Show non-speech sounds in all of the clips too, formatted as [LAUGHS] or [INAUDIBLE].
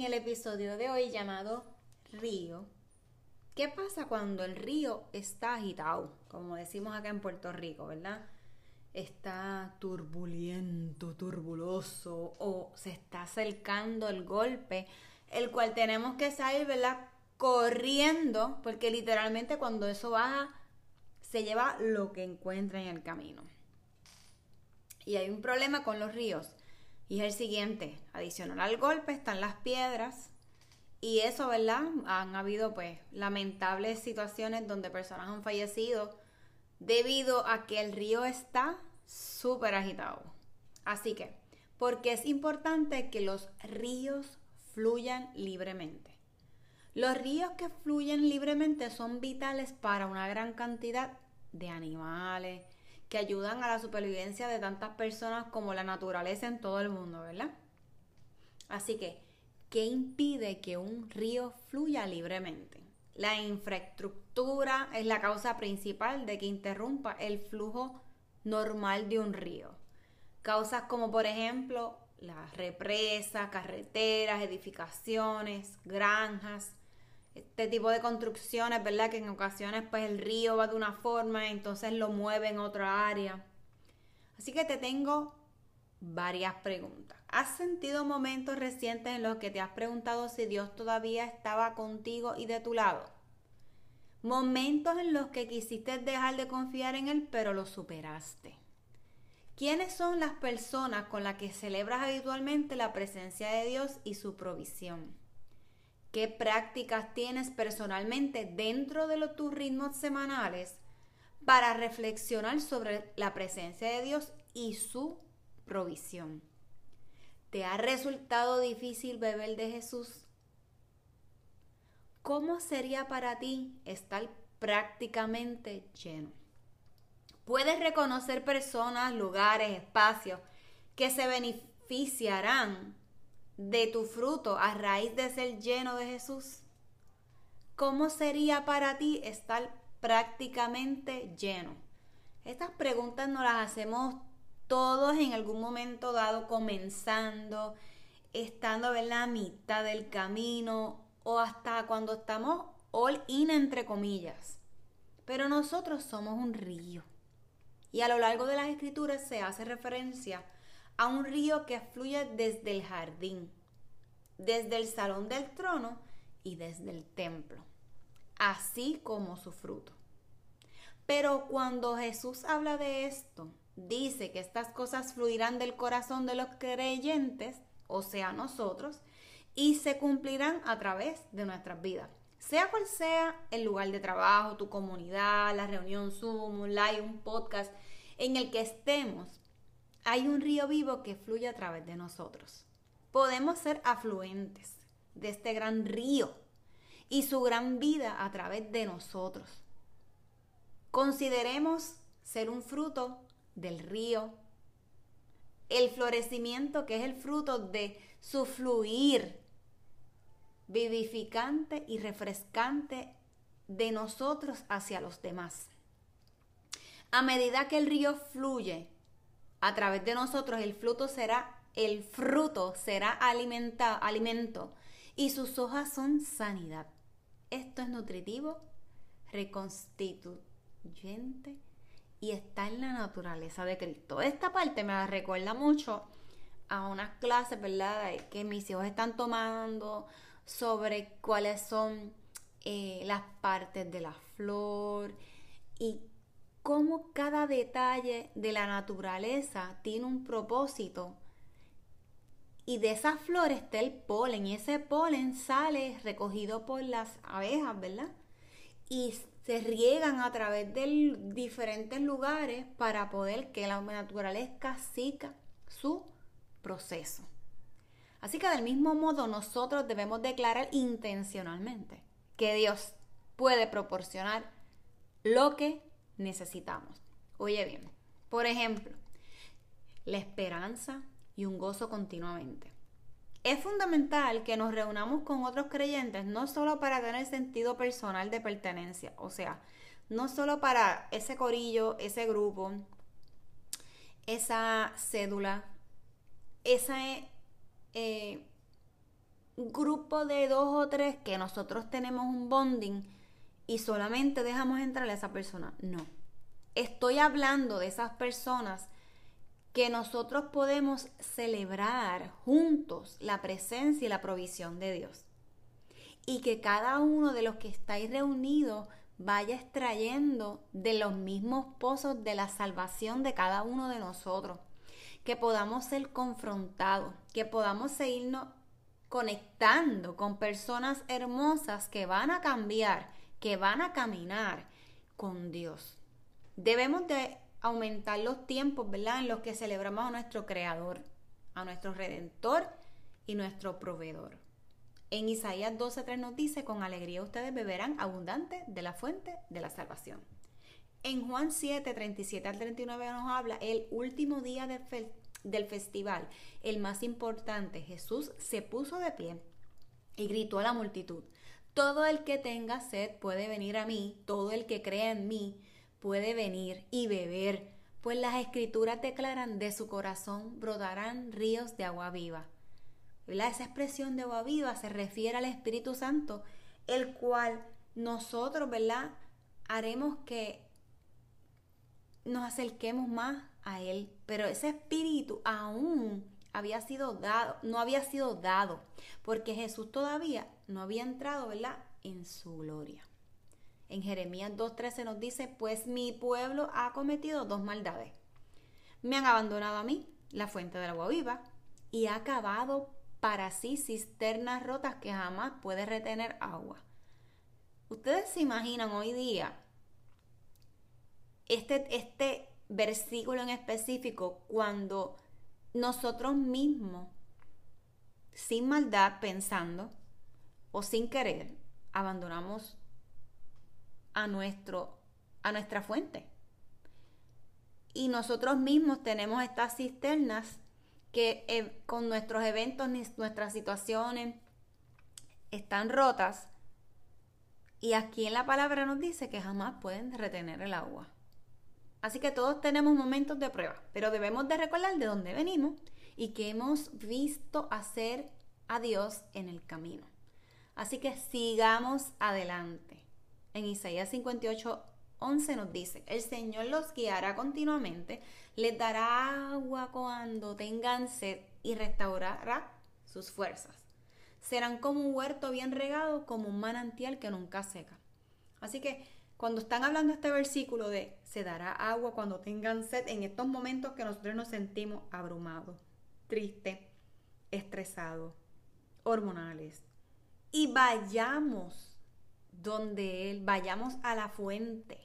El episodio de hoy llamado río, ¿qué pasa cuando el río está agitado? Como decimos acá en Puerto Rico, ¿verdad? Está turbulento, turbuloso o se está acercando el golpe, el cual tenemos que salir, ¿verdad? Corriendo, porque literalmente cuando eso baja, se lleva lo que encuentra en el camino. Y hay un problema con los ríos. Y es el siguiente, adicional al golpe están las piedras, y eso, ¿verdad? Han habido pues lamentables situaciones donde personas han fallecido debido a que el río está súper agitado. Así que, porque es importante que los ríos fluyan libremente. Los ríos que fluyen libremente son vitales para una gran cantidad de animales que ayudan a la supervivencia de tantas personas como la naturaleza en todo el mundo, ¿verdad? Así que ¿Qué impide que un río fluya libremente? La infraestructura es la causa principal de que interrumpa el flujo normal de un río. Causas como por ejemplo las represas, carreteras, edificaciones, granjas, este tipo de construcciones, ¿verdad? Que en ocasiones pues el río va de una forma, entonces lo mueve en otra área. Así que te tengo varias preguntas. ¿Has sentido momentos recientes en los que te has preguntado si Dios todavía estaba contigo y de tu lado? Momentos en los que quisiste dejar de confiar en Él, pero lo superaste. ¿Quiénes son las personas con las que celebras habitualmente la presencia de Dios y su provisión? ¿Qué prácticas tienes personalmente dentro de los, tus ritmos semanales para reflexionar sobre la presencia de Dios y su provisión. ¿Te ha resultado difícil beber de Jesús? ¿Cómo sería para ti estar prácticamente lleno? Puedes reconocer personas, lugares, espacios que se beneficiarán de tu fruto a raíz de ser lleno de Jesús. ¿Cómo sería para ti estar prácticamente lleno? Estas preguntas nos las hacemos todos en algún momento dado comenzando, estando en la mitad del camino o hasta cuando estamos all in entre comillas. Pero nosotros somos un río. Y a lo largo de las escrituras se hace referencia a un río que fluye desde el jardín, desde el salón del trono y desde el templo, así como su fruto. Pero cuando Jesús habla de esto, dice que estas cosas fluirán del corazón de los creyentes, o sea, nosotros, y se cumplirán a través de nuestras vidas. Sea cual sea el lugar de trabajo, tu comunidad, la reunión Zoom, un live, un podcast, en el que estemos, hay un río vivo que fluye a través de nosotros. Podemos ser afluentes de este gran río y su gran vida a través de nosotros. Consideremos ser un fruto del río, el florecimiento que es el fruto de su fluir vivificante y refrescante de nosotros hacia los demás. A medida que el río fluye a través de nosotros, el fruto será el fruto será alimento y sus hojas son sanidad. Esto es nutritivo, reconstituyente y está en la naturaleza de Cristo. Esta parte me recuerda mucho a unas clases, ¿verdad?, que mis hijos están tomando sobre cuáles son eh, las partes de la flor y cómo cada detalle de la naturaleza tiene un propósito. Y de esas flores está el polen y ese polen sale recogido por las abejas, ¿verdad? Y se riegan a través de diferentes lugares para poder que la naturaleza siga su proceso. Así que del mismo modo nosotros debemos declarar intencionalmente que Dios puede proporcionar lo que necesitamos. Oye bien, por ejemplo, la esperanza y un gozo continuamente. Es fundamental que nos reunamos con otros creyentes no solo para tener sentido personal de pertenencia, o sea, no solo para ese corillo, ese grupo, esa cédula, ese eh, grupo de dos o tres que nosotros tenemos un bonding y solamente dejamos entrar a esa persona. No. Estoy hablando de esas personas que nosotros podemos celebrar juntos la presencia y la provisión de Dios. Y que cada uno de los que estáis reunidos vaya extrayendo de los mismos pozos de la salvación de cada uno de nosotros que podamos ser confrontados, que podamos seguirnos conectando con personas hermosas que van a cambiar, que van a caminar con Dios. Debemos de aumentar los tiempos, ¿verdad? En los que celebramos a nuestro Creador, a nuestro Redentor y nuestro Proveedor. En Isaías 12:3 nos dice, con alegría ustedes beberán abundante de la fuente de la salvación. En Juan 7, 37 al 39 nos habla el último día del festival, el más importante. Jesús se puso de pie y gritó a la multitud, todo el que tenga sed puede venir a mí, todo el que crea en mí puede venir y beber, pues las escrituras declaran de su corazón brotarán ríos de agua viva. Esa expresión de agua viva se refiere al Espíritu Santo, el cual nosotros, ¿verdad? Haremos que nos acerquemos más a Él. Pero ese espíritu aún había sido dado, no había sido dado, porque Jesús todavía no había entrado, ¿verdad?, en su gloria. En Jeremías 2.13 nos dice, pues mi pueblo ha cometido dos maldades. Me han abandonado a mí, la fuente del agua viva, y ha cavado para sí cisternas rotas que jamás puede retener agua. Ustedes se imaginan hoy día este, este versículo en específico cuando nosotros mismos, sin maldad, pensando o sin querer, abandonamos a, nuestro, a nuestra fuente. Y nosotros mismos tenemos estas cisternas que eh, con nuestros eventos, nuestras situaciones están rotas. Y aquí en la palabra nos dice que jamás pueden retener el agua. Así que todos tenemos momentos de prueba, pero debemos de recordar de dónde venimos y que hemos visto hacer a Dios en el camino. Así que sigamos adelante. En Isaías 58, 11 nos dice, el Señor los guiará continuamente, les dará agua cuando tengan sed y restaurará sus fuerzas. Serán como un huerto bien regado, como un manantial que nunca seca. Así que cuando están hablando este versículo de se dará agua cuando tengan sed, en estos momentos que nosotros nos sentimos abrumados, tristes, estresados, hormonales, y vayamos donde Él, vayamos a la fuente.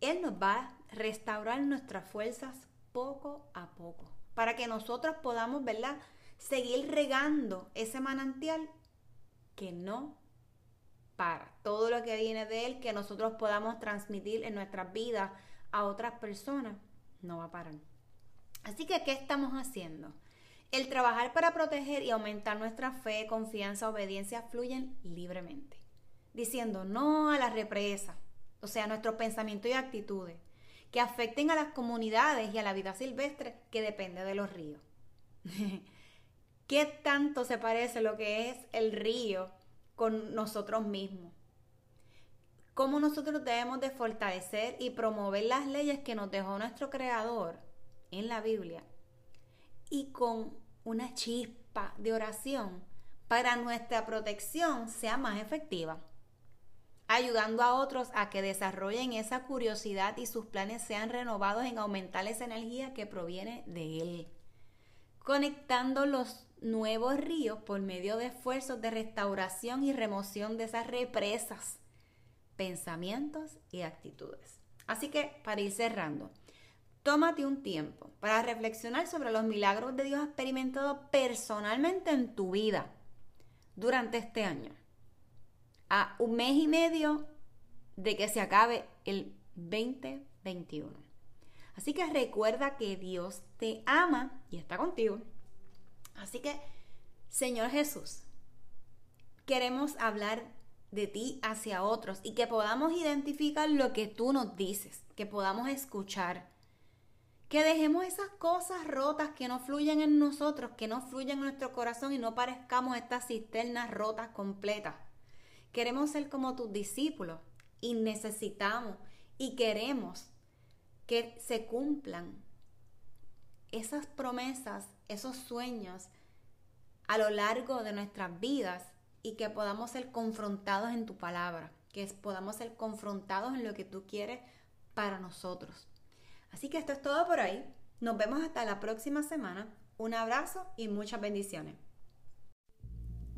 Él nos va a restaurar nuestras fuerzas poco a poco, para que nosotros podamos, ¿verdad? Seguir regando ese manantial que no para. Todo lo que viene de Él, que nosotros podamos transmitir en nuestras vidas a otras personas, no va a parar. Así que, ¿qué estamos haciendo? El trabajar para proteger y aumentar nuestra fe, confianza, obediencia fluyen libremente, diciendo no a la represa, o sea, nuestros pensamientos y actitudes, que afecten a las comunidades y a la vida silvestre que depende de los ríos. [LAUGHS] ¿Qué tanto se parece lo que es el río con nosotros mismos? ¿Cómo nosotros debemos de fortalecer y promover las leyes que nos dejó nuestro Creador en la Biblia y con una chispa de oración para nuestra protección sea más efectiva, ayudando a otros a que desarrollen esa curiosidad y sus planes sean renovados en aumentar esa energía que proviene de Él, conectando los nuevos ríos por medio de esfuerzos de restauración y remoción de esas represas, pensamientos y actitudes. Así que, para ir cerrando, Tómate un tiempo para reflexionar sobre los milagros de Dios experimentados personalmente en tu vida durante este año. A un mes y medio de que se acabe el 2021. Así que recuerda que Dios te ama y está contigo. Así que, Señor Jesús, queremos hablar de ti hacia otros y que podamos identificar lo que tú nos dices, que podamos escuchar que dejemos esas cosas rotas que no fluyen en nosotros, que no fluyen en nuestro corazón y no parezcamos estas cisternas rotas completas. Queremos ser como tus discípulos y necesitamos y queremos que se cumplan esas promesas, esos sueños a lo largo de nuestras vidas y que podamos ser confrontados en tu palabra, que podamos ser confrontados en lo que tú quieres para nosotros. Así que esto es todo por ahí. Nos vemos hasta la próxima semana. Un abrazo y muchas bendiciones.